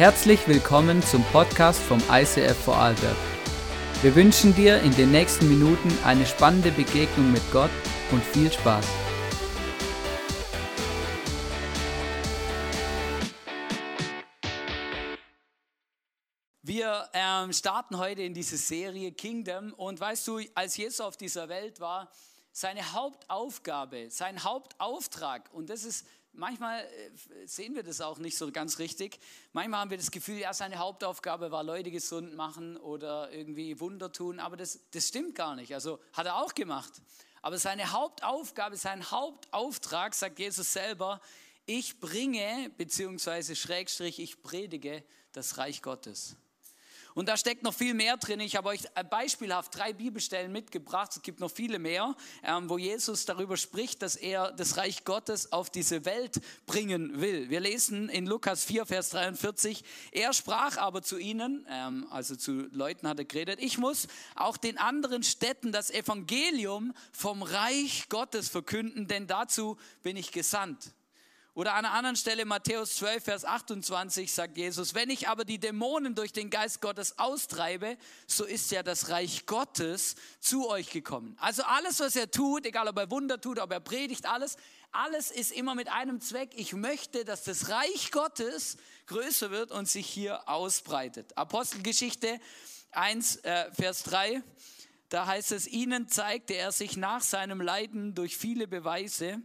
Herzlich willkommen zum Podcast vom ICF Vorarlberg. Wir wünschen dir in den nächsten Minuten eine spannende Begegnung mit Gott und viel Spaß. Wir ähm, starten heute in diese Serie Kingdom und weißt du, als Jesus auf dieser Welt war, seine Hauptaufgabe, sein Hauptauftrag, und das ist manchmal äh, sehen wir das auch nicht so ganz richtig. Manchmal haben wir das Gefühl, ja, seine Hauptaufgabe war, Leute gesund machen oder irgendwie Wunder tun, aber das, das stimmt gar nicht. Also hat er auch gemacht. Aber seine Hauptaufgabe, sein Hauptauftrag, sagt Jesus selber, ich bringe, beziehungsweise Schrägstrich, ich predige das Reich Gottes. Und da steckt noch viel mehr drin. Ich habe euch beispielhaft drei Bibelstellen mitgebracht. Es gibt noch viele mehr, ähm, wo Jesus darüber spricht, dass er das Reich Gottes auf diese Welt bringen will. Wir lesen in Lukas 4, Vers 43. Er sprach aber zu ihnen, ähm, also zu Leuten hat er geredet, ich muss auch den anderen Städten das Evangelium vom Reich Gottes verkünden, denn dazu bin ich gesandt. Oder an einer anderen Stelle, Matthäus 12, Vers 28, sagt Jesus, wenn ich aber die Dämonen durch den Geist Gottes austreibe, so ist ja das Reich Gottes zu euch gekommen. Also alles, was er tut, egal ob er Wunder tut, ob er predigt, alles, alles ist immer mit einem Zweck. Ich möchte, dass das Reich Gottes größer wird und sich hier ausbreitet. Apostelgeschichte 1, äh, Vers 3, da heißt es, ihnen zeigte er sich nach seinem Leiden durch viele Beweise,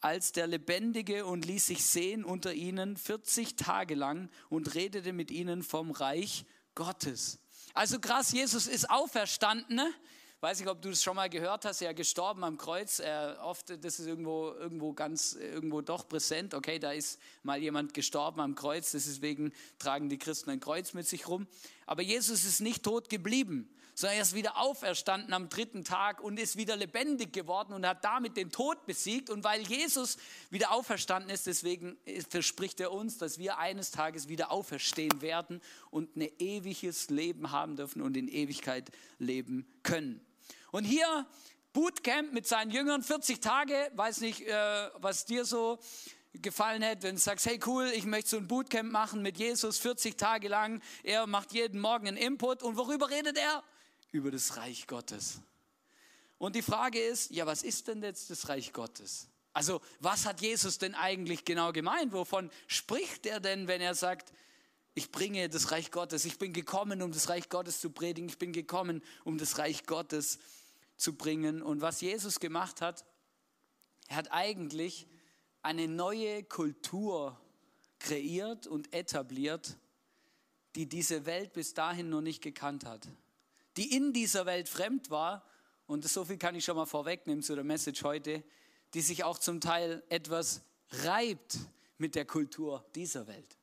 als der Lebendige und ließ sich sehen unter ihnen 40 Tage lang und redete mit ihnen vom Reich Gottes. Also krass, Jesus ist auferstanden. Ne? Weiß nicht, ob du das schon mal gehört hast, er ist gestorben am Kreuz. Er, oft, das ist irgendwo, irgendwo ganz, irgendwo doch präsent. Okay, da ist mal jemand gestorben am Kreuz, deswegen tragen die Christen ein Kreuz mit sich rum. Aber Jesus ist nicht tot geblieben sondern er ist wieder auferstanden am dritten Tag und ist wieder lebendig geworden und hat damit den Tod besiegt. Und weil Jesus wieder auferstanden ist, deswegen verspricht er uns, dass wir eines Tages wieder auferstehen werden und ein ewiges Leben haben dürfen und in Ewigkeit leben können. Und hier Bootcamp mit seinen Jüngern, 40 Tage, weiß nicht, äh, was dir so gefallen hätte, wenn du sagst, hey cool, ich möchte so ein Bootcamp machen mit Jesus 40 Tage lang. Er macht jeden Morgen einen Input. Und worüber redet er? Über das Reich Gottes. Und die Frage ist, ja, was ist denn jetzt das Reich Gottes? Also, was hat Jesus denn eigentlich genau gemeint? Wovon spricht er denn, wenn er sagt, ich bringe das Reich Gottes, ich bin gekommen, um das Reich Gottes zu predigen, ich bin gekommen, um das Reich Gottes zu bringen. Und was Jesus gemacht hat, er hat eigentlich eine neue Kultur kreiert und etabliert, die diese Welt bis dahin noch nicht gekannt hat die in dieser Welt fremd war, und so viel kann ich schon mal vorwegnehmen zu der Message heute, die sich auch zum Teil etwas reibt mit der Kultur dieser Welt.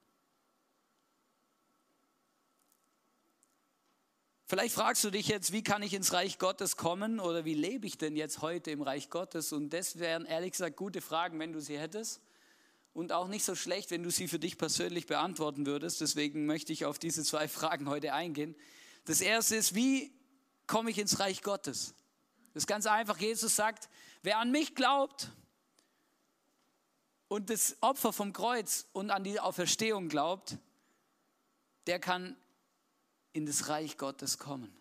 Vielleicht fragst du dich jetzt, wie kann ich ins Reich Gottes kommen oder wie lebe ich denn jetzt heute im Reich Gottes? Und das wären ehrlich gesagt gute Fragen, wenn du sie hättest. Und auch nicht so schlecht, wenn du sie für dich persönlich beantworten würdest. Deswegen möchte ich auf diese zwei Fragen heute eingehen. Das erste ist, wie komme ich ins Reich Gottes? Das ist ganz einfach. Jesus sagt, wer an mich glaubt und das Opfer vom Kreuz und an die Auferstehung glaubt, der kann in das Reich Gottes kommen.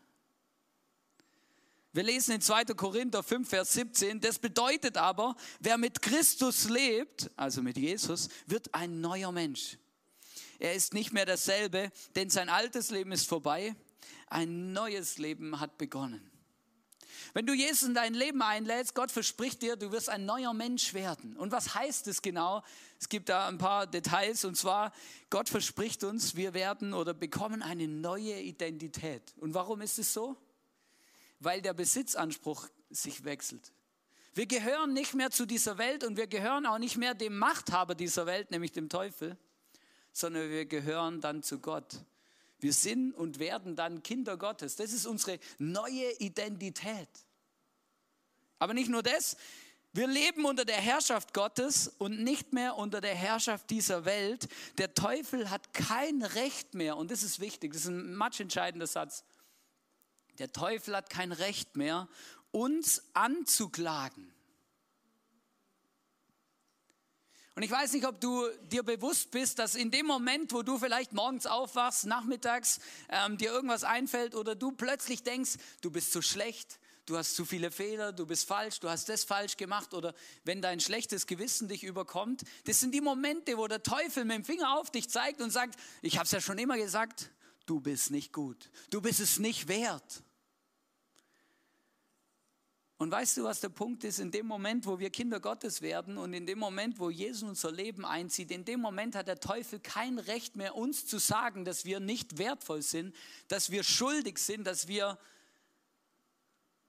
Wir lesen in 2. Korinther 5, Vers 17, das bedeutet aber, wer mit Christus lebt, also mit Jesus, wird ein neuer Mensch. Er ist nicht mehr dasselbe, denn sein altes Leben ist vorbei ein neues Leben hat begonnen. Wenn du Jesus in dein Leben einlädst, Gott verspricht dir, du wirst ein neuer Mensch werden. Und was heißt es genau? Es gibt da ein paar Details und zwar, Gott verspricht uns, wir werden oder bekommen eine neue Identität. Und warum ist es so? Weil der Besitzanspruch sich wechselt. Wir gehören nicht mehr zu dieser Welt und wir gehören auch nicht mehr dem Machthaber dieser Welt, nämlich dem Teufel, sondern wir gehören dann zu Gott. Wir sind und werden dann Kinder Gottes. Das ist unsere neue Identität. Aber nicht nur das, wir leben unter der Herrschaft Gottes und nicht mehr unter der Herrschaft dieser Welt. Der Teufel hat kein Recht mehr, und das ist wichtig, das ist ein matchentscheidender Satz. Der Teufel hat kein Recht mehr, uns anzuklagen. Und ich weiß nicht, ob du dir bewusst bist, dass in dem Moment, wo du vielleicht morgens aufwachst, nachmittags ähm, dir irgendwas einfällt oder du plötzlich denkst, du bist zu schlecht, du hast zu viele Fehler, du bist falsch, du hast das falsch gemacht oder wenn dein schlechtes Gewissen dich überkommt, das sind die Momente, wo der Teufel mit dem Finger auf dich zeigt und sagt, ich habe es ja schon immer gesagt, du bist nicht gut, du bist es nicht wert. Und weißt du, was der Punkt ist? In dem Moment, wo wir Kinder Gottes werden und in dem Moment, wo Jesus unser Leben einzieht, in dem Moment hat der Teufel kein Recht mehr, uns zu sagen, dass wir nicht wertvoll sind, dass wir schuldig sind, dass wir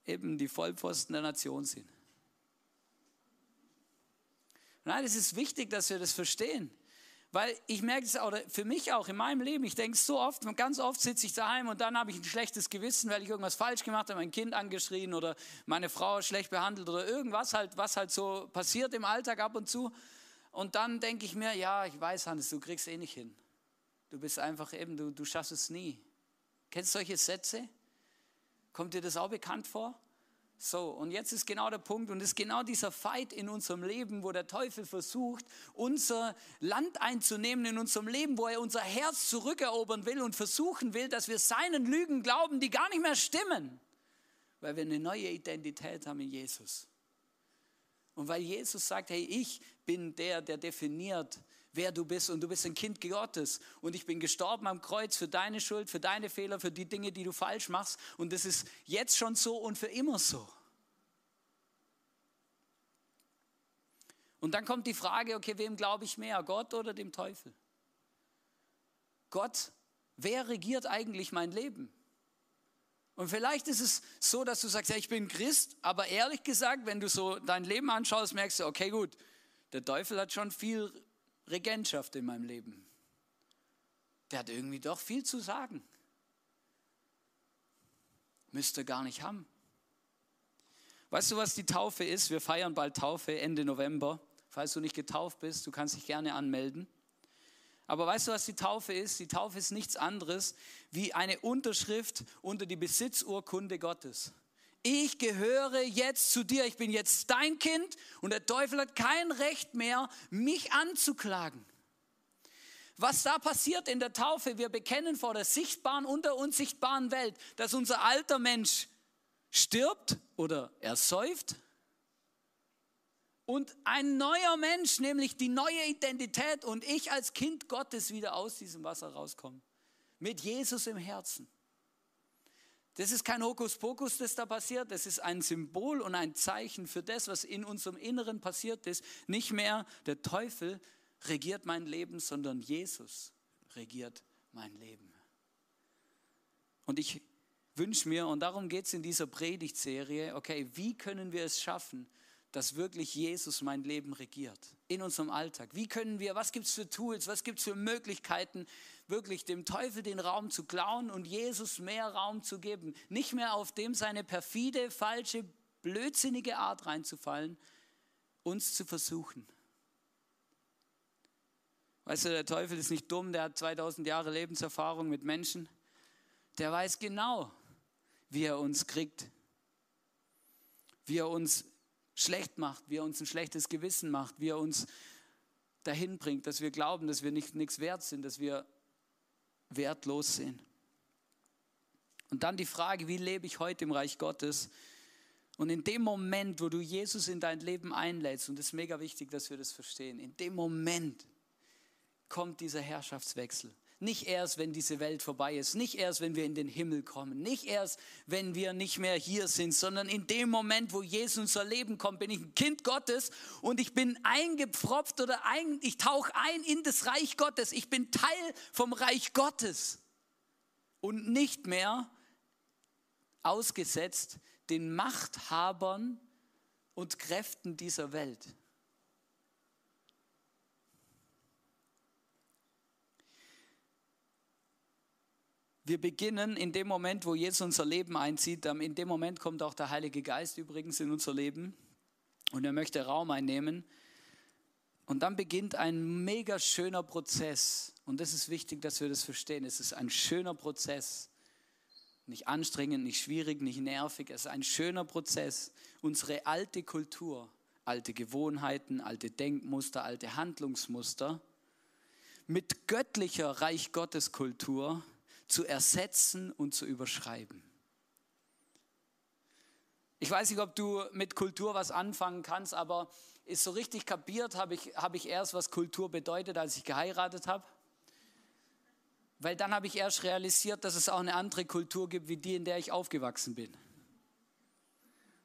eben die Vollpfosten der Nation sind. Nein, es ist wichtig, dass wir das verstehen. Weil ich merke es auch, für mich auch in meinem Leben, ich denke so oft, ganz oft sitze ich daheim und dann habe ich ein schlechtes Gewissen, weil ich irgendwas falsch gemacht habe, mein Kind angeschrien oder meine Frau schlecht behandelt oder irgendwas halt, was halt so passiert im Alltag ab und zu. Und dann denke ich mir, ja, ich weiß, Hannes, du kriegst eh nicht hin. Du bist einfach eben, du, du schaffst es nie. Kennst du solche Sätze? Kommt dir das auch bekannt vor? So, und jetzt ist genau der Punkt und es ist genau dieser Fight in unserem Leben, wo der Teufel versucht, unser Land einzunehmen in unserem Leben, wo er unser Herz zurückerobern will und versuchen will, dass wir seinen Lügen glauben, die gar nicht mehr stimmen, weil wir eine neue Identität haben in Jesus. Und weil Jesus sagt, hey, ich bin der, der definiert, wer du bist und du bist ein Kind Gottes und ich bin gestorben am Kreuz für deine Schuld, für deine Fehler, für die Dinge, die du falsch machst und das ist jetzt schon so und für immer so. Und dann kommt die Frage, okay, wem glaube ich mehr, Gott oder dem Teufel? Gott, wer regiert eigentlich mein Leben? Und vielleicht ist es so, dass du sagst, ja, ich bin Christ, aber ehrlich gesagt, wenn du so dein Leben anschaust, merkst du, okay, gut, der Teufel hat schon viel Regentschaft in meinem Leben. Der hat irgendwie doch viel zu sagen. Müsste gar nicht haben. Weißt du, was die Taufe ist? Wir feiern bald Taufe Ende November. Falls du nicht getauft bist, du kannst dich gerne anmelden. Aber weißt du, was die Taufe ist? Die Taufe ist nichts anderes wie eine Unterschrift unter die Besitzurkunde Gottes ich gehöre jetzt zu dir, ich bin jetzt dein Kind und der Teufel hat kein Recht mehr, mich anzuklagen. Was da passiert in der Taufe, wir bekennen vor der sichtbaren und der unsichtbaren Welt, dass unser alter Mensch stirbt oder ersäuft und ein neuer Mensch, nämlich die neue Identität und ich als Kind Gottes wieder aus diesem Wasser rauskomme. Mit Jesus im Herzen. Das ist kein Hokuspokus, das da passiert. Das ist ein Symbol und ein Zeichen für das, was in unserem Inneren passiert ist. Nicht mehr der Teufel regiert mein Leben, sondern Jesus regiert mein Leben. Und ich wünsche mir, und darum geht es in dieser Predigtserie, okay, wie können wir es schaffen, dass wirklich Jesus mein Leben regiert in unserem Alltag? Wie können wir, was gibt es für Tools, was gibt es für Möglichkeiten, wirklich dem Teufel den Raum zu klauen und Jesus mehr Raum zu geben? Nicht mehr auf dem seine perfide, falsche, blödsinnige Art reinzufallen, uns zu versuchen. Weißt du, der Teufel ist nicht dumm, der hat 2000 Jahre Lebenserfahrung mit Menschen. Der weiß genau, wie er uns kriegt, wie er uns schlecht macht, wie er uns ein schlechtes Gewissen macht, wie er uns dahin bringt, dass wir glauben, dass wir nicht, nichts wert sind, dass wir wertlos sind. Und dann die Frage, wie lebe ich heute im Reich Gottes? Und in dem Moment, wo du Jesus in dein Leben einlädst, und es ist mega wichtig, dass wir das verstehen, in dem Moment kommt dieser Herrschaftswechsel. Nicht erst, wenn diese Welt vorbei ist, nicht erst, wenn wir in den Himmel kommen, nicht erst, wenn wir nicht mehr hier sind, sondern in dem Moment, wo Jesus in unser Leben kommt, bin ich ein Kind Gottes und ich bin eingepfropft oder ein, ich tauche ein in das Reich Gottes. Ich bin Teil vom Reich Gottes und nicht mehr ausgesetzt den Machthabern und Kräften dieser Welt. Wir beginnen in dem Moment, wo Jesus unser Leben einzieht, in dem Moment kommt auch der Heilige Geist übrigens in unser Leben und er möchte Raum einnehmen. Und dann beginnt ein mega schöner Prozess. Und das ist wichtig, dass wir das verstehen. Es ist ein schöner Prozess. Nicht anstrengend, nicht schwierig, nicht nervig. Es ist ein schöner Prozess. Unsere alte Kultur, alte Gewohnheiten, alte Denkmuster, alte Handlungsmuster mit göttlicher Reich Gottes Kultur zu ersetzen und zu überschreiben. Ich weiß nicht, ob du mit Kultur was anfangen kannst, aber ist so richtig kapiert habe ich, hab ich erst, was Kultur bedeutet, als ich geheiratet habe. Weil dann habe ich erst realisiert, dass es auch eine andere Kultur gibt, wie die, in der ich aufgewachsen bin.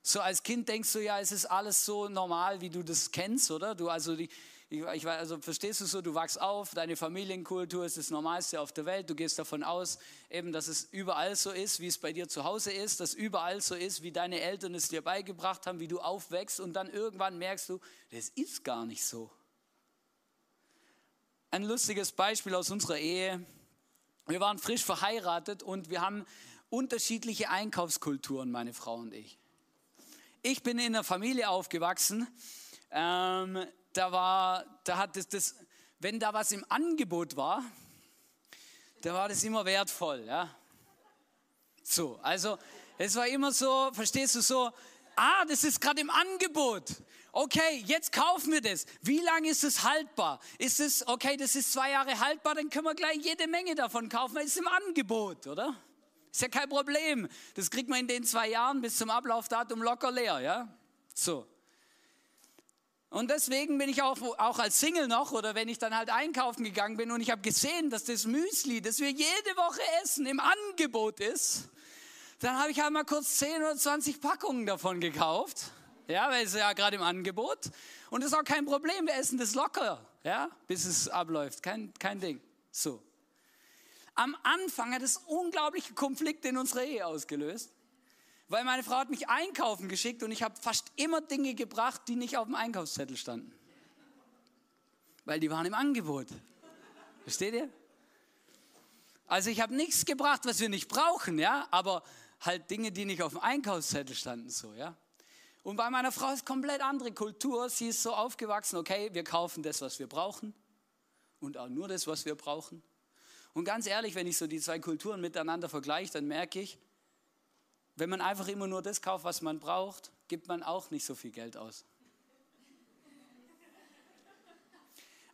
So als Kind denkst du ja, es ist alles so normal, wie du das kennst, oder? Du also die, ich, ich, also verstehst du so, du wachst auf, deine Familienkultur ist das Normalste auf der Welt. Du gehst davon aus, eben, dass es überall so ist, wie es bei dir zu Hause ist, dass überall so ist, wie deine Eltern es dir beigebracht haben, wie du aufwächst und dann irgendwann merkst du, das ist gar nicht so. Ein lustiges Beispiel aus unserer Ehe. Wir waren frisch verheiratet und wir haben unterschiedliche Einkaufskulturen, meine Frau und ich. Ich bin in einer Familie aufgewachsen, ähm, da war, da hat das, das, wenn da was im Angebot war, da war das immer wertvoll, ja. So, also es war immer so, verstehst du so, ah, das ist gerade im Angebot. Okay, jetzt kaufen wir das. Wie lange ist es haltbar? Ist es, okay, das ist zwei Jahre haltbar, dann können wir gleich jede Menge davon kaufen, weil es ist im Angebot, oder? Ist ja kein Problem. Das kriegt man in den zwei Jahren bis zum Ablaufdatum locker leer, ja? So. Und deswegen bin ich auch, auch als Single noch oder wenn ich dann halt einkaufen gegangen bin und ich habe gesehen, dass das Müsli, das wir jede Woche essen, im Angebot ist, dann habe ich halt mal kurz 10 oder 20 Packungen davon gekauft. Ja, weil es ja gerade im Angebot. Und das ist auch kein Problem, wir essen das locker, ja, bis es abläuft. Kein, kein Ding. So. Am Anfang hat es unglaubliche Konflikte in unserer Ehe ausgelöst. Weil meine Frau hat mich einkaufen geschickt und ich habe fast immer Dinge gebracht, die nicht auf dem Einkaufszettel standen. Weil die waren im Angebot. Versteht ihr? Also ich habe nichts gebracht, was wir nicht brauchen, ja, aber halt Dinge, die nicht auf dem Einkaufszettel standen, so, ja. Und bei meiner Frau ist komplett andere Kultur. Sie ist so aufgewachsen, okay, wir kaufen das, was wir brauchen und auch nur das, was wir brauchen. Und ganz ehrlich, wenn ich so die zwei Kulturen miteinander vergleiche, dann merke ich, wenn man einfach immer nur das kauft, was man braucht, gibt man auch nicht so viel Geld aus.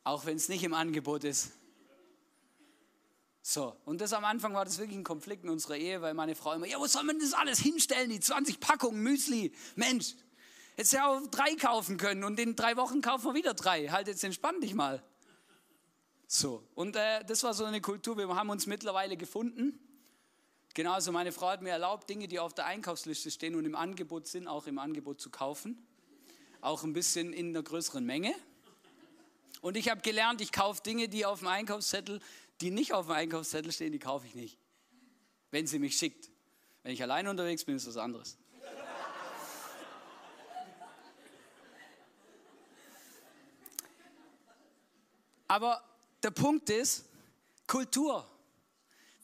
Auch wenn es nicht im Angebot ist. So, und das am Anfang war das wirklich ein Konflikt in unserer Ehe, weil meine Frau immer, ja, wo soll man das alles hinstellen, die 20 Packungen Müsli? Mensch, jetzt ja auch drei kaufen können und in drei Wochen kaufen wir wieder drei. Halt, jetzt entspann dich mal. So, und äh, das war so eine Kultur, wir haben uns mittlerweile gefunden. Genauso, meine Frau hat mir erlaubt, Dinge, die auf der Einkaufsliste stehen und im Angebot sind, auch im Angebot zu kaufen. Auch ein bisschen in einer größeren Menge. Und ich habe gelernt, ich kaufe Dinge, die auf dem Einkaufszettel, die nicht auf dem Einkaufszettel stehen, die kaufe ich nicht. Wenn sie mich schickt. Wenn ich allein unterwegs bin, ist das was anderes. Aber der Punkt ist, Kultur.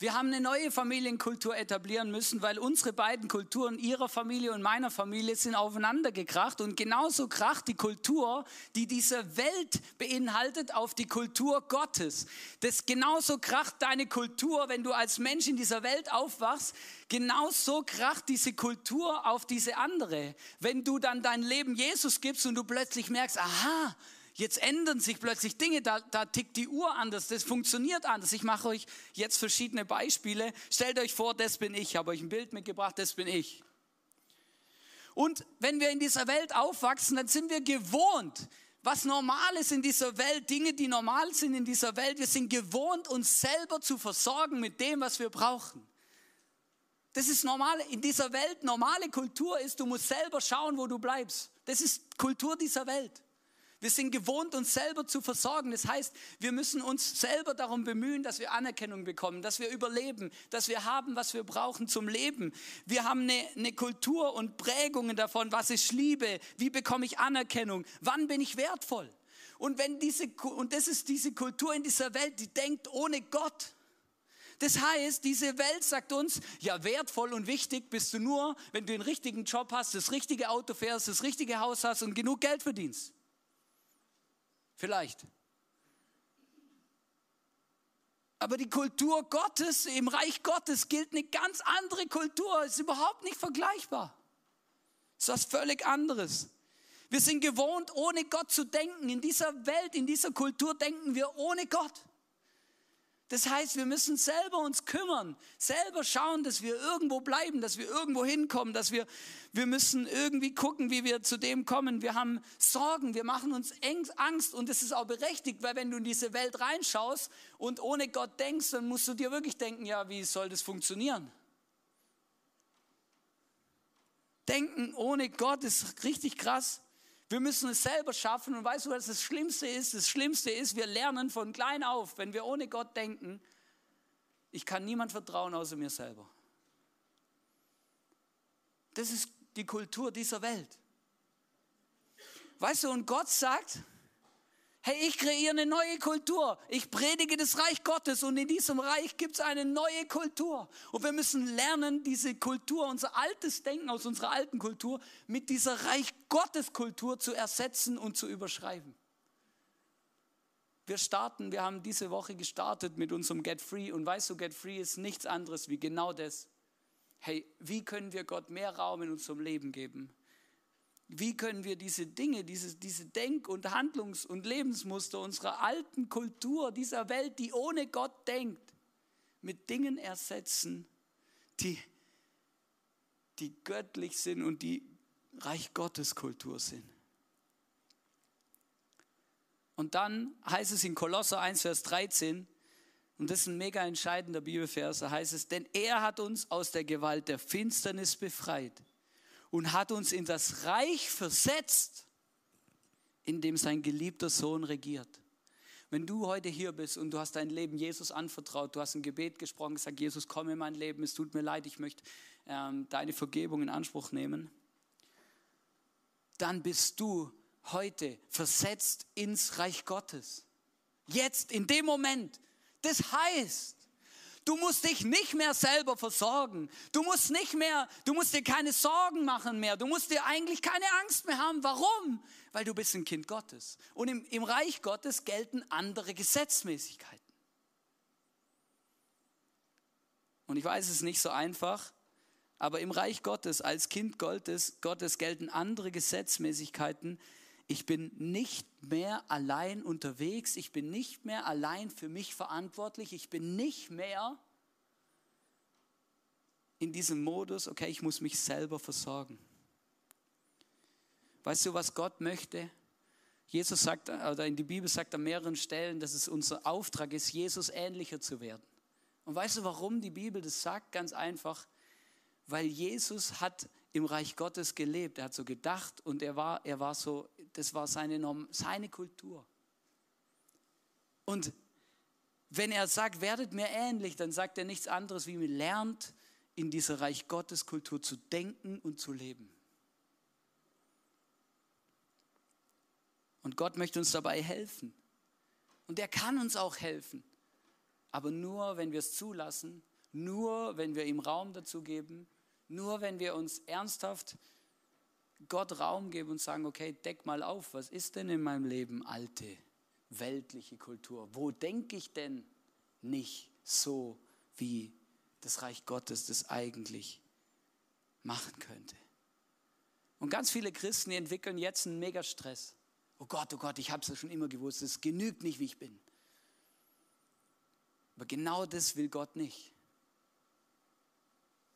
Wir haben eine neue Familienkultur etablieren müssen, weil unsere beiden Kulturen, ihrer Familie und meiner Familie, sind aufeinander gekracht. Und genauso kracht die Kultur, die diese Welt beinhaltet, auf die Kultur Gottes. Das genauso kracht deine Kultur, wenn du als Mensch in dieser Welt aufwachst. Genauso kracht diese Kultur auf diese andere. Wenn du dann dein Leben Jesus gibst und du plötzlich merkst, aha, Jetzt ändern sich plötzlich Dinge, da, da tickt die Uhr anders, das funktioniert anders. Ich mache euch jetzt verschiedene Beispiele. Stellt euch vor, das bin ich. Ich habe euch ein Bild mitgebracht, das bin ich. Und wenn wir in dieser Welt aufwachsen, dann sind wir gewohnt, was normal ist in dieser Welt, Dinge, die normal sind in dieser Welt. Wir sind gewohnt, uns selber zu versorgen mit dem, was wir brauchen. Das ist normal in dieser Welt. Normale Kultur ist, du musst selber schauen, wo du bleibst. Das ist Kultur dieser Welt. Wir sind gewohnt, uns selber zu versorgen. Das heißt, wir müssen uns selber darum bemühen, dass wir Anerkennung bekommen, dass wir überleben, dass wir haben, was wir brauchen zum Leben. Wir haben eine, eine Kultur und Prägungen davon, was ist Liebe, wie bekomme ich Anerkennung, wann bin ich wertvoll. Und, wenn diese, und das ist diese Kultur in dieser Welt, die denkt ohne Gott. Das heißt, diese Welt sagt uns, ja, wertvoll und wichtig bist du nur, wenn du den richtigen Job hast, das richtige Auto fährst, das richtige Haus hast und genug Geld verdienst. Vielleicht. Aber die Kultur Gottes, im Reich Gottes gilt eine ganz andere Kultur, ist überhaupt nicht vergleichbar. Ist was völlig anderes. Wir sind gewohnt, ohne Gott zu denken. In dieser Welt, in dieser Kultur denken wir ohne Gott. Das heißt, wir müssen selber uns kümmern, selber schauen, dass wir irgendwo bleiben, dass wir irgendwo hinkommen, dass wir, wir müssen irgendwie gucken, wie wir zu dem kommen. Wir haben Sorgen, wir machen uns Angst und das ist auch berechtigt, weil wenn du in diese Welt reinschaust und ohne Gott denkst, dann musst du dir wirklich denken, ja, wie soll das funktionieren? Denken ohne Gott ist richtig krass. Wir müssen es selber schaffen. Und weißt du, was das Schlimmste ist? Das Schlimmste ist, wir lernen von klein auf, wenn wir ohne Gott denken, ich kann niemand vertrauen außer mir selber. Das ist die Kultur dieser Welt. Weißt du, und Gott sagt, Hey, ich kreiere eine neue Kultur. Ich predige das Reich Gottes und in diesem Reich gibt es eine neue Kultur. Und wir müssen lernen, diese Kultur, unser altes Denken aus unserer alten Kultur mit dieser Reich Gottes Kultur zu ersetzen und zu überschreiben. Wir starten, wir haben diese Woche gestartet mit unserem Get Free und weißt du, Get Free ist nichts anderes wie genau das. Hey, wie können wir Gott mehr Raum in unserem Leben geben? Wie können wir diese Dinge, diese, diese Denk- und Handlungs- und Lebensmuster unserer alten Kultur, dieser Welt, die ohne Gott denkt, mit Dingen ersetzen, die, die göttlich sind und die Reich Gottes Kultur sind? Und dann heißt es in Kolosser 1, Vers 13, und das ist ein mega entscheidender Bibelvers, da heißt es, denn er hat uns aus der Gewalt der Finsternis befreit und hat uns in das Reich versetzt, in dem sein geliebter Sohn regiert. Wenn du heute hier bist und du hast dein Leben Jesus anvertraut, du hast ein Gebet gesprochen, gesagt, Jesus, komm in mein Leben, es tut mir leid, ich möchte ähm, deine Vergebung in Anspruch nehmen, dann bist du heute versetzt ins Reich Gottes. Jetzt, in dem Moment. Das heißt, Du musst dich nicht mehr selber versorgen. Du musst nicht mehr, du musst dir keine Sorgen machen mehr. Du musst dir eigentlich keine Angst mehr haben. Warum? Weil du bist ein Kind Gottes. Und im, im Reich Gottes gelten andere Gesetzmäßigkeiten. Und ich weiß, es ist nicht so einfach, aber im Reich Gottes, als Kind Gottes, Gottes gelten andere Gesetzmäßigkeiten, ich bin nicht mehr allein unterwegs, ich bin nicht mehr allein für mich verantwortlich, ich bin nicht mehr in diesem Modus, okay, ich muss mich selber versorgen. Weißt du, was Gott möchte? Jesus sagt, oder in die Bibel sagt an mehreren Stellen, dass es unser Auftrag ist, Jesus ähnlicher zu werden. Und weißt du, warum die Bibel das sagt? Ganz einfach, weil Jesus hat im Reich Gottes gelebt. Er hat so gedacht und er war, er war so, das war seine, seine Kultur. Und wenn er sagt, werdet mir ähnlich, dann sagt er nichts anderes, wie mir lernt, in dieser Reich Gottes Kultur zu denken und zu leben. Und Gott möchte uns dabei helfen. Und er kann uns auch helfen. Aber nur, wenn wir es zulassen, nur, wenn wir ihm Raum dazu geben nur wenn wir uns ernsthaft Gott Raum geben und sagen, okay, deck mal auf, was ist denn in meinem Leben alte, weltliche Kultur? Wo denke ich denn nicht so, wie das Reich Gottes das eigentlich machen könnte? Und ganz viele Christen entwickeln jetzt einen Megastress. Oh Gott, oh Gott, ich habe es ja schon immer gewusst, es genügt nicht, wie ich bin. Aber genau das will Gott nicht.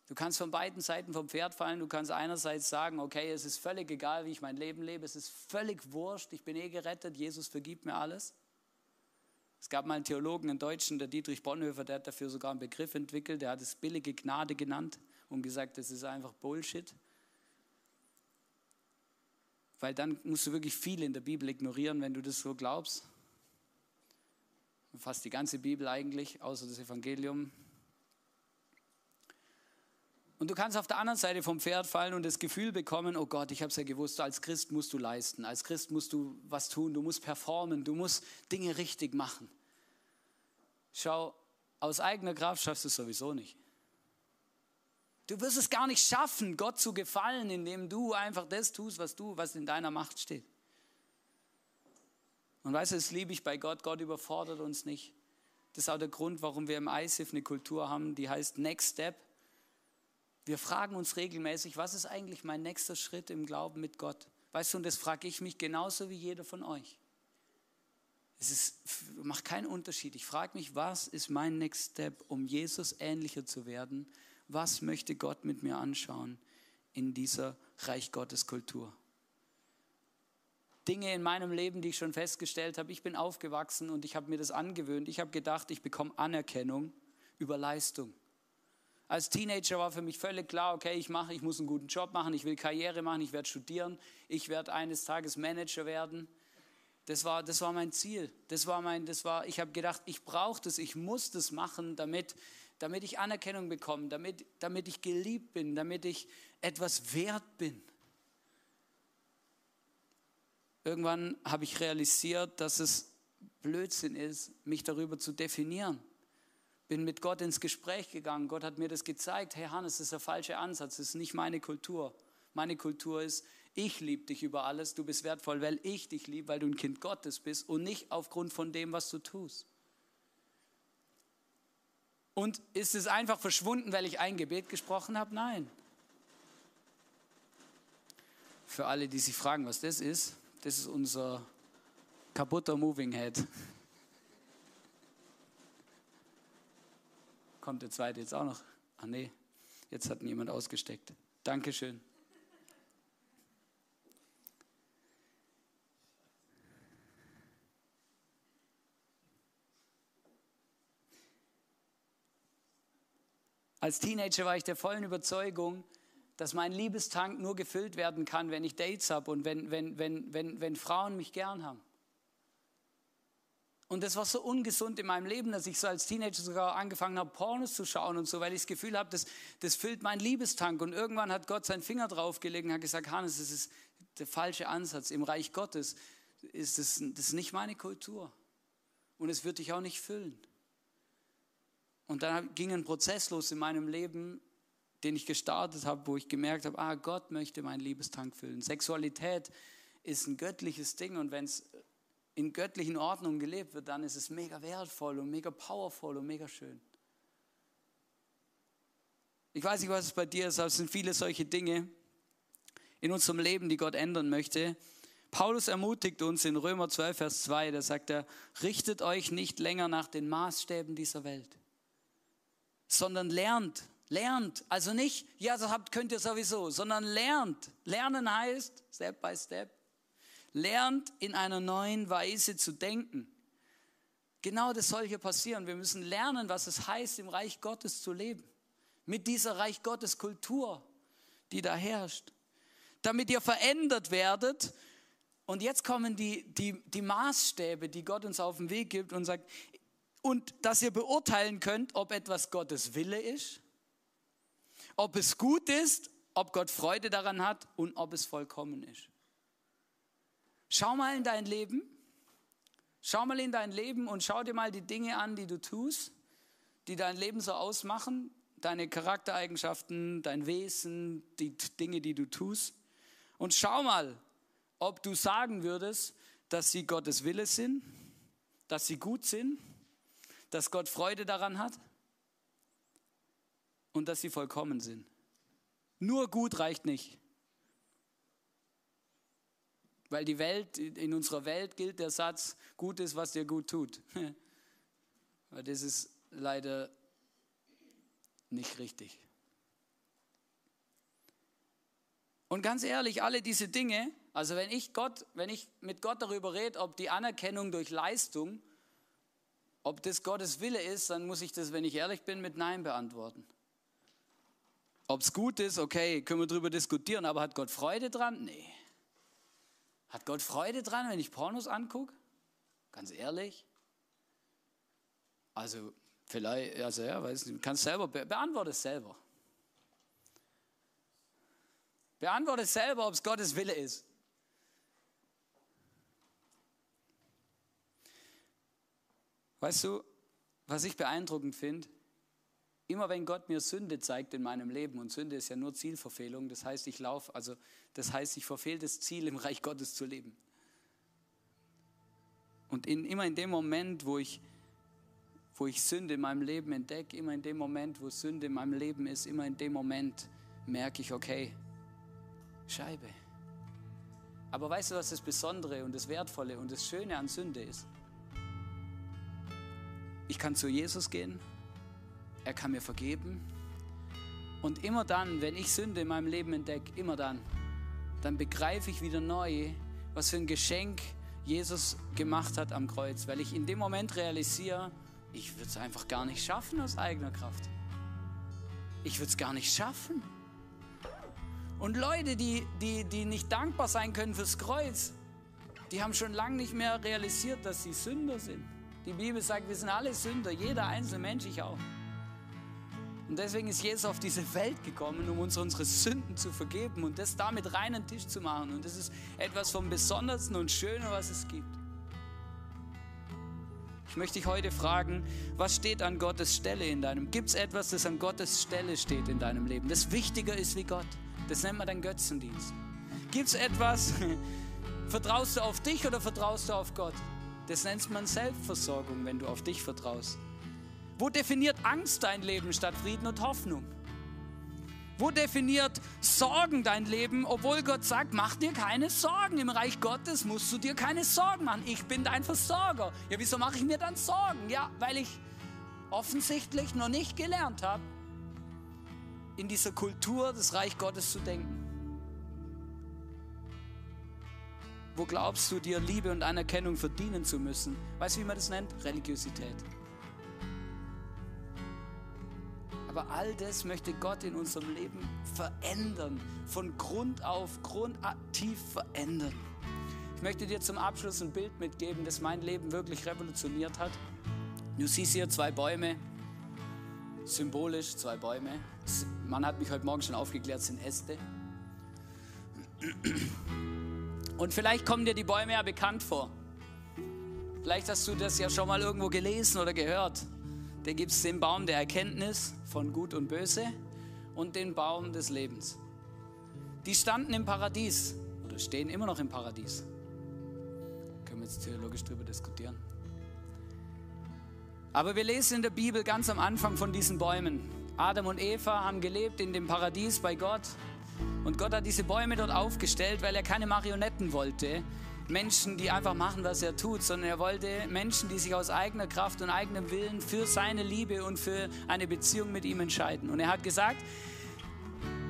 Du kannst von beiden Seiten vom Pferd fallen. Du kannst einerseits sagen, okay, es ist völlig egal, wie ich mein Leben lebe. Es ist völlig wurscht. Ich bin eh gerettet. Jesus vergibt mir alles. Es gab mal einen Theologen, einen Deutschen, der Dietrich Bonhoeffer, der hat dafür sogar einen Begriff entwickelt. Der hat es billige Gnade genannt und gesagt, das ist einfach Bullshit. Weil dann musst du wirklich viel in der Bibel ignorieren, wenn du das so glaubst. Fast die ganze Bibel eigentlich, außer das Evangelium, und du kannst auf der anderen Seite vom Pferd fallen und das Gefühl bekommen, oh Gott, ich habe es ja gewusst, als Christ musst du leisten, als Christ musst du was tun, du musst performen, du musst Dinge richtig machen. Schau, aus eigener Kraft schaffst du es sowieso nicht. Du wirst es gar nicht schaffen, Gott zu gefallen, indem du einfach das tust, was du, was in deiner Macht steht. Und weißt du, das liebe ich bei Gott. Gott überfordert uns nicht. Das ist auch der Grund, warum wir im ISIF eine Kultur haben, die heißt Next Step. Wir fragen uns regelmäßig, was ist eigentlich mein nächster Schritt im Glauben mit Gott? Weißt du, und das frage ich mich genauso wie jeder von euch. Es ist, macht keinen Unterschied. Ich frage mich, was ist mein Next Step, um Jesus ähnlicher zu werden? Was möchte Gott mit mir anschauen in dieser Reich Gottes Kultur? Dinge in meinem Leben, die ich schon festgestellt habe. Ich bin aufgewachsen und ich habe mir das angewöhnt. Ich habe gedacht, ich bekomme Anerkennung über Leistung. Als Teenager war für mich völlig klar, okay, ich mache, ich muss einen guten Job machen, ich will Karriere machen, ich werde studieren, ich werde eines Tages Manager werden. Das war, das war mein Ziel. Das war mein, das war, ich habe gedacht, ich brauche das, ich muss das machen, damit, damit ich Anerkennung bekomme, damit, damit ich geliebt bin, damit ich etwas wert bin. Irgendwann habe ich realisiert, dass es Blödsinn ist, mich darüber zu definieren. Bin mit Gott ins Gespräch gegangen. Gott hat mir das gezeigt. Hey Hannes, das ist der falsche Ansatz. Das ist nicht meine Kultur. Meine Kultur ist, ich liebe dich über alles. Du bist wertvoll, weil ich dich liebe, weil du ein Kind Gottes bist und nicht aufgrund von dem, was du tust. Und ist es einfach verschwunden, weil ich ein Gebet gesprochen habe? Nein. Für alle, die sich fragen, was das ist, das ist unser kaputter Moving Head. Kommt der zweite jetzt auch noch? Ah nee, jetzt hat ihn jemand ausgesteckt. Dankeschön. Als Teenager war ich der vollen Überzeugung, dass mein Liebestank nur gefüllt werden kann, wenn ich Dates habe und wenn, wenn, wenn, wenn, wenn Frauen mich gern haben. Und das war so ungesund in meinem Leben, dass ich so als Teenager sogar angefangen habe, Pornos zu schauen und so, weil ich das Gefühl habe, das, das füllt meinen Liebestank. Und irgendwann hat Gott seinen Finger draufgelegt und hat gesagt, Hannes, das ist der falsche Ansatz. Im Reich Gottes ist das, das ist nicht meine Kultur. Und es wird dich auch nicht füllen. Und dann ging ein Prozess los in meinem Leben, den ich gestartet habe, wo ich gemerkt habe, ah, Gott möchte meinen Liebestank füllen. Sexualität ist ein göttliches Ding und wenn es in göttlichen Ordnungen gelebt wird, dann ist es mega wertvoll und mega powerful und mega schön. Ich weiß nicht, was es bei dir ist, aber es sind viele solche Dinge in unserem Leben, die Gott ändern möchte. Paulus ermutigt uns in Römer 12, Vers 2, da sagt er, richtet euch nicht länger nach den Maßstäben dieser Welt, sondern lernt, lernt. Also nicht, ja, das habt, könnt ihr sowieso, sondern lernt. Lernen heißt, Step by Step, lernt in einer neuen Weise zu denken. Genau das soll hier passieren. Wir müssen lernen, was es heißt, im Reich Gottes zu leben. Mit dieser Reich Gottes Kultur, die da herrscht. Damit ihr verändert werdet. Und jetzt kommen die, die, die Maßstäbe, die Gott uns auf den Weg gibt und sagt, und dass ihr beurteilen könnt, ob etwas Gottes Wille ist, ob es gut ist, ob Gott Freude daran hat und ob es vollkommen ist. Schau mal in dein Leben. Schau mal in dein Leben und schau dir mal die Dinge an, die du tust, die dein Leben so ausmachen, deine Charaktereigenschaften, dein Wesen, die Dinge, die du tust. Und schau mal, ob du sagen würdest, dass sie Gottes Wille sind, dass sie gut sind, dass Gott Freude daran hat und dass sie vollkommen sind. Nur gut reicht nicht. Weil die Welt, in unserer Welt gilt der Satz, gut ist, was dir gut tut. Das ist leider nicht richtig. Und ganz ehrlich, alle diese Dinge, also wenn ich Gott, wenn ich mit Gott darüber rede, ob die Anerkennung durch Leistung, ob das Gottes Wille ist, dann muss ich das, wenn ich ehrlich bin, mit Nein beantworten. Ob es gut ist, okay, können wir darüber diskutieren, aber hat Gott Freude dran? Nee. Hat Gott Freude dran, wenn ich Pornos angucke? Ganz ehrlich? Also, vielleicht, also ja, weiß nicht, kannst selber, be beantworte es selber. Beantworte es selber, ob es Gottes Wille ist. Weißt du, was ich beeindruckend finde? Immer wenn Gott mir Sünde zeigt in meinem Leben, und Sünde ist ja nur Zielverfehlung, das heißt, ich laufe, also das heißt, ich verfehle das Ziel, im Reich Gottes zu leben. Und in, immer in dem Moment, wo ich, wo ich Sünde in meinem Leben entdecke, immer in dem Moment, wo Sünde in meinem Leben ist, immer in dem Moment merke ich, okay, Scheibe. Aber weißt du, was das Besondere und das Wertvolle und das Schöne an Sünde ist? Ich kann zu Jesus gehen, er kann mir vergeben. Und immer dann, wenn ich Sünde in meinem Leben entdecke, immer dann, dann begreife ich wieder neu, was für ein Geschenk Jesus gemacht hat am Kreuz, weil ich in dem Moment realisiere, ich würde es einfach gar nicht schaffen aus eigener Kraft. Ich würde es gar nicht schaffen. Und Leute, die, die, die nicht dankbar sein können fürs Kreuz, die haben schon lange nicht mehr realisiert, dass sie Sünder sind. Die Bibel sagt, wir sind alle Sünder, jeder einzelne Mensch, ich auch. Und deswegen ist Jesus auf diese Welt gekommen, um uns unsere Sünden zu vergeben und das damit reinen Tisch zu machen. Und das ist etwas vom Besondersten und Schönen, was es gibt. Ich möchte dich heute fragen, was steht an Gottes Stelle in deinem? Gibt es etwas, das an Gottes Stelle steht in deinem Leben, das wichtiger ist wie Gott? Das nennt man dann Götzendienst. Gibt es etwas, vertraust du auf dich oder vertraust du auf Gott? Das nennt man Selbstversorgung, wenn du auf dich vertraust. Wo definiert Angst dein Leben statt Frieden und Hoffnung? Wo definiert Sorgen dein Leben, obwohl Gott sagt, mach dir keine Sorgen. Im Reich Gottes musst du dir keine Sorgen machen. Ich bin dein Versorger. Ja, wieso mache ich mir dann Sorgen? Ja, weil ich offensichtlich noch nicht gelernt habe, in dieser Kultur des Reich Gottes zu denken. Wo glaubst du dir Liebe und Anerkennung verdienen zu müssen? Weißt du, wie man das nennt? Religiosität. Aber all das möchte Gott in unserem Leben verändern, von Grund auf, grundaktiv verändern. Ich möchte dir zum Abschluss ein Bild mitgeben, das mein Leben wirklich revolutioniert hat. Du siehst hier zwei Bäume, symbolisch zwei Bäume. Man hat mich heute Morgen schon aufgeklärt, sind Äste. Und vielleicht kommen dir die Bäume ja bekannt vor. Vielleicht hast du das ja schon mal irgendwo gelesen oder gehört. Da gibt es den Baum der Erkenntnis von Gut und Böse und den Baum des Lebens. Die standen im Paradies oder stehen immer noch im Paradies. Können wir jetzt theologisch darüber diskutieren. Aber wir lesen in der Bibel ganz am Anfang von diesen Bäumen. Adam und Eva haben gelebt in dem Paradies bei Gott. Und Gott hat diese Bäume dort aufgestellt, weil er keine Marionetten wollte, Menschen, die einfach machen, was er tut, sondern er wollte Menschen, die sich aus eigener Kraft und eigenem Willen für seine Liebe und für eine Beziehung mit ihm entscheiden. Und er hat gesagt,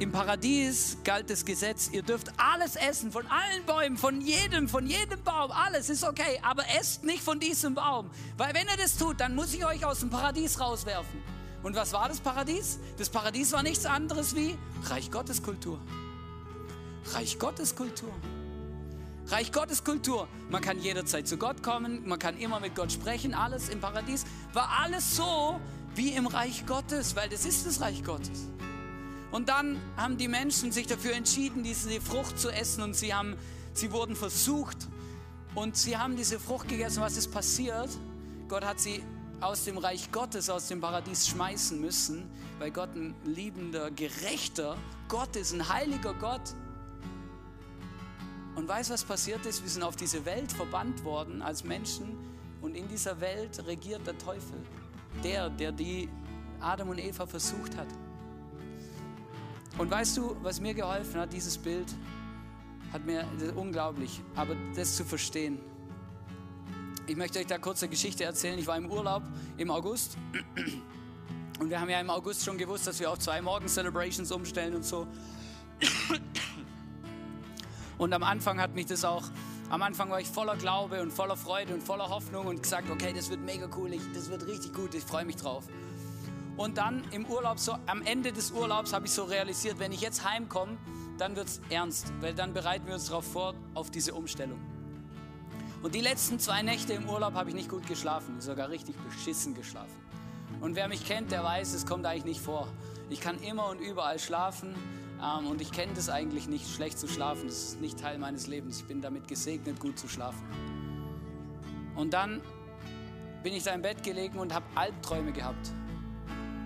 im Paradies galt das Gesetz, ihr dürft alles essen, von allen Bäumen, von jedem, von jedem Baum, alles ist okay, aber esst nicht von diesem Baum, weil wenn ihr das tut, dann muss ich euch aus dem Paradies rauswerfen. Und was war das Paradies? Das Paradies war nichts anderes wie Reich Gottes Kultur. Reich Gottes Kultur. Reich Gottes Kultur. Man kann jederzeit zu Gott kommen, man kann immer mit Gott sprechen, alles im Paradies. War alles so wie im Reich Gottes, weil das ist das Reich Gottes. Und dann haben die Menschen sich dafür entschieden, diese Frucht zu essen und sie, haben, sie wurden versucht und sie haben diese Frucht gegessen. Was ist passiert? Gott hat sie aus dem Reich Gottes, aus dem Paradies schmeißen müssen, weil Gott ein liebender, gerechter Gott ist, ein heiliger Gott. Und weißt was passiert ist? Wir sind auf diese Welt verbannt worden als Menschen und in dieser Welt regiert der Teufel. Der, der die Adam und Eva versucht hat. Und weißt du, was mir geholfen hat, dieses Bild, hat mir unglaublich, aber das zu verstehen. Ich möchte euch da kurz eine Geschichte erzählen. Ich war im Urlaub im August und wir haben ja im August schon gewusst, dass wir auf zwei Morgen-Celebrations umstellen und so. Und am Anfang hat mich das auch, am Anfang war ich voller Glaube und voller Freude und voller Hoffnung und gesagt, okay, das wird mega cool, ich, das wird richtig gut, ich freue mich drauf. Und dann im Urlaub, so am Ende des Urlaubs habe ich so realisiert, wenn ich jetzt heimkomme, dann wird es ernst, weil dann bereiten wir uns darauf vor, auf diese Umstellung. Und die letzten zwei Nächte im Urlaub habe ich nicht gut geschlafen, sogar richtig beschissen geschlafen. Und wer mich kennt, der weiß, es kommt eigentlich nicht vor. Ich kann immer und überall schlafen ähm, und ich kenne das eigentlich nicht, schlecht zu schlafen. Das ist nicht Teil meines Lebens. Ich bin damit gesegnet, gut zu schlafen. Und dann bin ich da im Bett gelegen und habe Albträume gehabt.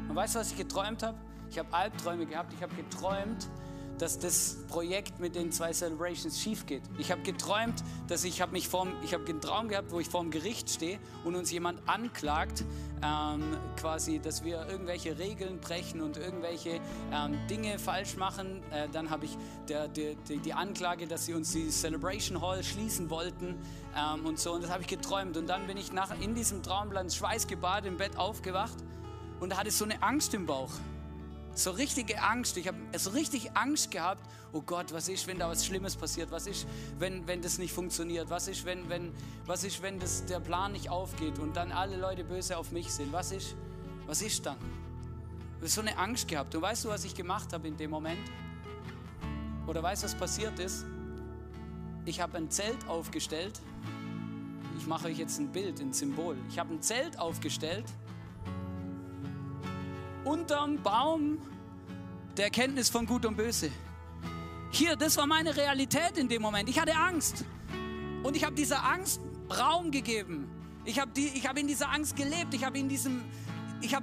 Und weißt du, was ich geträumt habe? Ich habe Albträume gehabt. Ich habe geträumt, dass das Projekt mit den zwei Celebrations schief geht. Ich habe geträumt, dass ich habe mich vorm, ich habe einen Traum gehabt, wo ich vorm Gericht stehe und uns jemand anklagt, ähm, quasi, dass wir irgendwelche Regeln brechen und irgendwelche ähm, Dinge falsch machen. Äh, dann habe ich der, der, die, die Anklage, dass sie uns die Celebration Hall schließen wollten ähm, und so. Und das habe ich geträumt. Und dann bin ich nach, in diesem Traumplan schweißgebadet im Bett aufgewacht und hatte so eine Angst im Bauch so richtige Angst. Ich habe so richtig Angst gehabt. Oh Gott, was ist, wenn da was Schlimmes passiert? Was ist, wenn, wenn das nicht funktioniert? Was ist, wenn, wenn, was ist, wenn das, der Plan nicht aufgeht und dann alle Leute böse auf mich sind? Was ist, was ist dann? Ich habe so eine Angst gehabt. Und weißt du, was ich gemacht habe in dem Moment? Oder weißt du, was passiert ist? Ich habe ein Zelt aufgestellt. Ich mache euch jetzt ein Bild, ein Symbol. Ich habe ein Zelt aufgestellt unterm Baum der Erkenntnis von Gut und Böse. Hier, das war meine Realität in dem Moment. Ich hatte Angst. Und ich habe dieser Angst Raum gegeben. Ich habe die, hab in dieser Angst gelebt. Ich habe in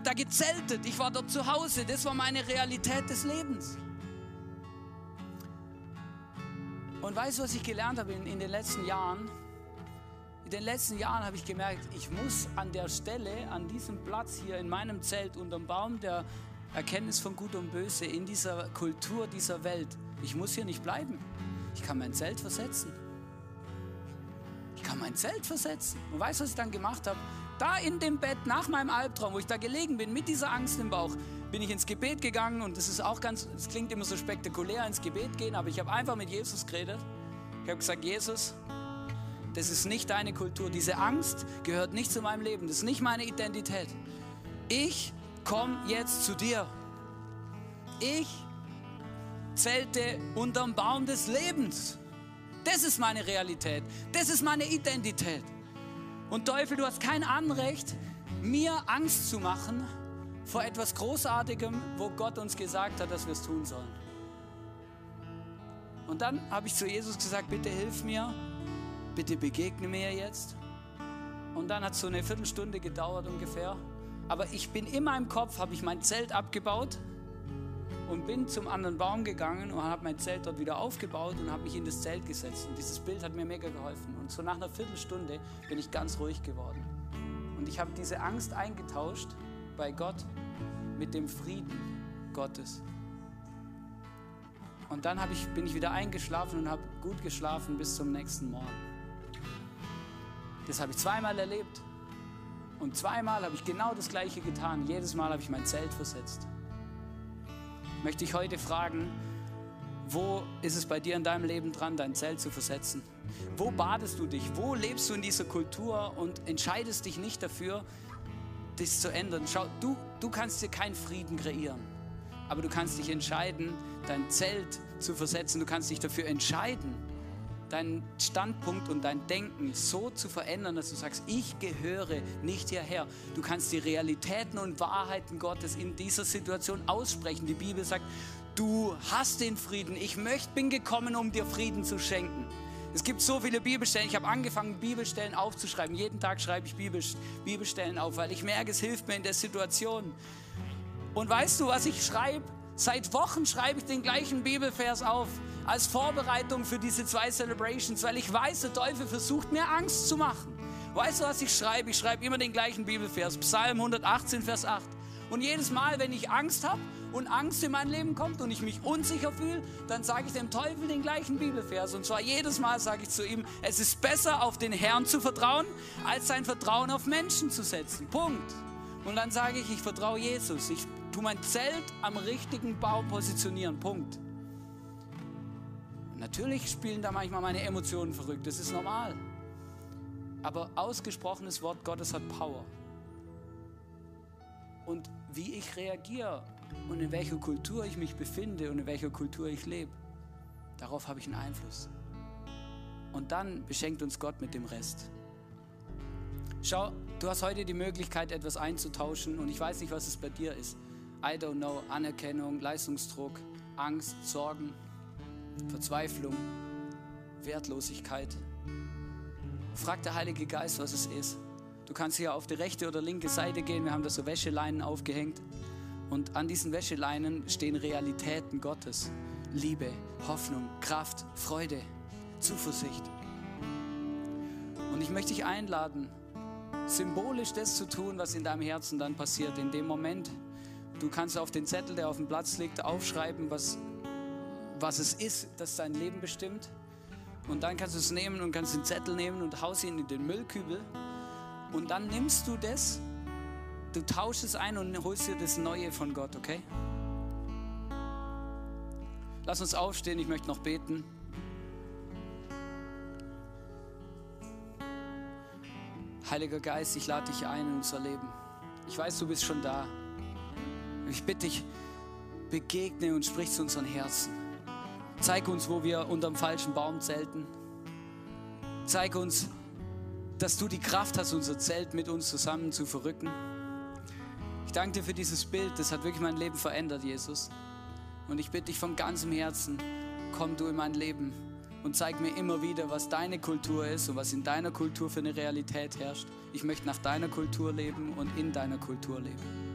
da gezeltet. Ich war dort zu Hause. Das war meine Realität des Lebens. Und weißt du, was ich gelernt habe in, in den letzten Jahren? In den letzten Jahren habe ich gemerkt, ich muss an der Stelle, an diesem Platz hier in meinem Zelt unterm Baum der Erkenntnis von Gut und Böse, in dieser Kultur dieser Welt, ich muss hier nicht bleiben. Ich kann mein Zelt versetzen. Ich kann mein Zelt versetzen. Und weißt du, was ich dann gemacht habe? Da in dem Bett nach meinem Albtraum, wo ich da gelegen bin, mit dieser Angst im Bauch, bin ich ins Gebet gegangen und das ist auch ganz, es klingt immer so spektakulär, ins Gebet gehen, aber ich habe einfach mit Jesus geredet. Ich habe gesagt, Jesus, das ist nicht deine Kultur. Diese Angst gehört nicht zu meinem Leben. Das ist nicht meine Identität. Ich komme jetzt zu dir. Ich zelte unterm Baum des Lebens. Das ist meine Realität. Das ist meine Identität. Und Teufel, du hast kein Anrecht, mir Angst zu machen vor etwas Großartigem, wo Gott uns gesagt hat, dass wir es tun sollen. Und dann habe ich zu Jesus gesagt, bitte hilf mir, bitte begegne mir jetzt. Und dann hat es so eine Viertelstunde gedauert ungefähr. Aber ich bin in meinem Kopf, habe ich mein Zelt abgebaut und bin zum anderen Baum gegangen und habe mein Zelt dort wieder aufgebaut und habe mich in das Zelt gesetzt. Und dieses Bild hat mir mega geholfen. Und so nach einer Viertelstunde bin ich ganz ruhig geworden. Und ich habe diese Angst eingetauscht bei Gott mit dem Frieden Gottes. Und dann ich, bin ich wieder eingeschlafen und habe gut geschlafen bis zum nächsten Morgen. Das habe ich zweimal erlebt. Und zweimal habe ich genau das Gleiche getan. Jedes Mal habe ich mein Zelt versetzt. Möchte ich heute fragen, wo ist es bei dir in deinem Leben dran, dein Zelt zu versetzen? Wo badest du dich? Wo lebst du in dieser Kultur und entscheidest dich nicht dafür, das zu ändern? Schau, du, du kannst dir keinen Frieden kreieren, aber du kannst dich entscheiden, dein Zelt zu versetzen. Du kannst dich dafür entscheiden, deinen Standpunkt und dein Denken so zu verändern, dass du sagst, ich gehöre nicht hierher. Du kannst die Realitäten und Wahrheiten Gottes in dieser Situation aussprechen. Die Bibel sagt, du hast den Frieden. Ich möchte, bin gekommen, um dir Frieden zu schenken. Es gibt so viele Bibelstellen. Ich habe angefangen, Bibelstellen aufzuschreiben. Jeden Tag schreibe ich Bibelstellen auf, weil ich merke, es hilft mir in der Situation. Und weißt du, was ich schreibe? Seit Wochen schreibe ich den gleichen Bibelvers auf als Vorbereitung für diese zwei Celebrations, weil ich weiß, der Teufel versucht mir Angst zu machen. Weißt du, was ich schreibe? Ich schreibe immer den gleichen Bibelvers, Psalm 118, Vers 8. Und jedes Mal, wenn ich Angst habe und Angst in mein Leben kommt und ich mich unsicher fühle, dann sage ich dem Teufel den gleichen Bibelvers. Und zwar jedes Mal sage ich zu ihm, es ist besser, auf den Herrn zu vertrauen, als sein Vertrauen auf Menschen zu setzen. Punkt. Und dann sage ich, ich vertraue Jesus. Ich tue mein Zelt am richtigen Baum positionieren. Punkt. Natürlich spielen da manchmal meine Emotionen verrückt, das ist normal. Aber ausgesprochenes Wort Gottes hat Power. Und wie ich reagiere und in welcher Kultur ich mich befinde und in welcher Kultur ich lebe, darauf habe ich einen Einfluss. Und dann beschenkt uns Gott mit dem Rest. Schau, du hast heute die Möglichkeit, etwas einzutauschen und ich weiß nicht, was es bei dir ist. I don't know, Anerkennung, Leistungsdruck, Angst, Sorgen. Verzweiflung, Wertlosigkeit. Frag der Heilige Geist, was es ist. Du kannst hier auf die rechte oder linke Seite gehen. Wir haben da so Wäscheleinen aufgehängt. Und an diesen Wäscheleinen stehen Realitäten Gottes. Liebe, Hoffnung, Kraft, Freude, Zuversicht. Und ich möchte dich einladen, symbolisch das zu tun, was in deinem Herzen dann passiert. In dem Moment, du kannst auf den Zettel, der auf dem Platz liegt, aufschreiben, was, was es ist, das dein Leben bestimmt. Und dann kannst du es nehmen und kannst den Zettel nehmen und haust ihn in den Müllkübel. Und dann nimmst du das, du tauschst es ein und holst dir das Neue von Gott, okay? Lass uns aufstehen, ich möchte noch beten. Heiliger Geist, ich lade dich ein in unser Leben. Ich weiß, du bist schon da. Ich bitte dich, begegne und sprich zu unseren Herzen. Zeig uns, wo wir unterm falschen Baum zelten. Zeig uns, dass du die Kraft hast, unser Zelt mit uns zusammen zu verrücken. Ich danke dir für dieses Bild, das hat wirklich mein Leben verändert, Jesus. Und ich bitte dich von ganzem Herzen, komm du in mein Leben und zeig mir immer wieder, was deine Kultur ist und was in deiner Kultur für eine Realität herrscht. Ich möchte nach deiner Kultur leben und in deiner Kultur leben.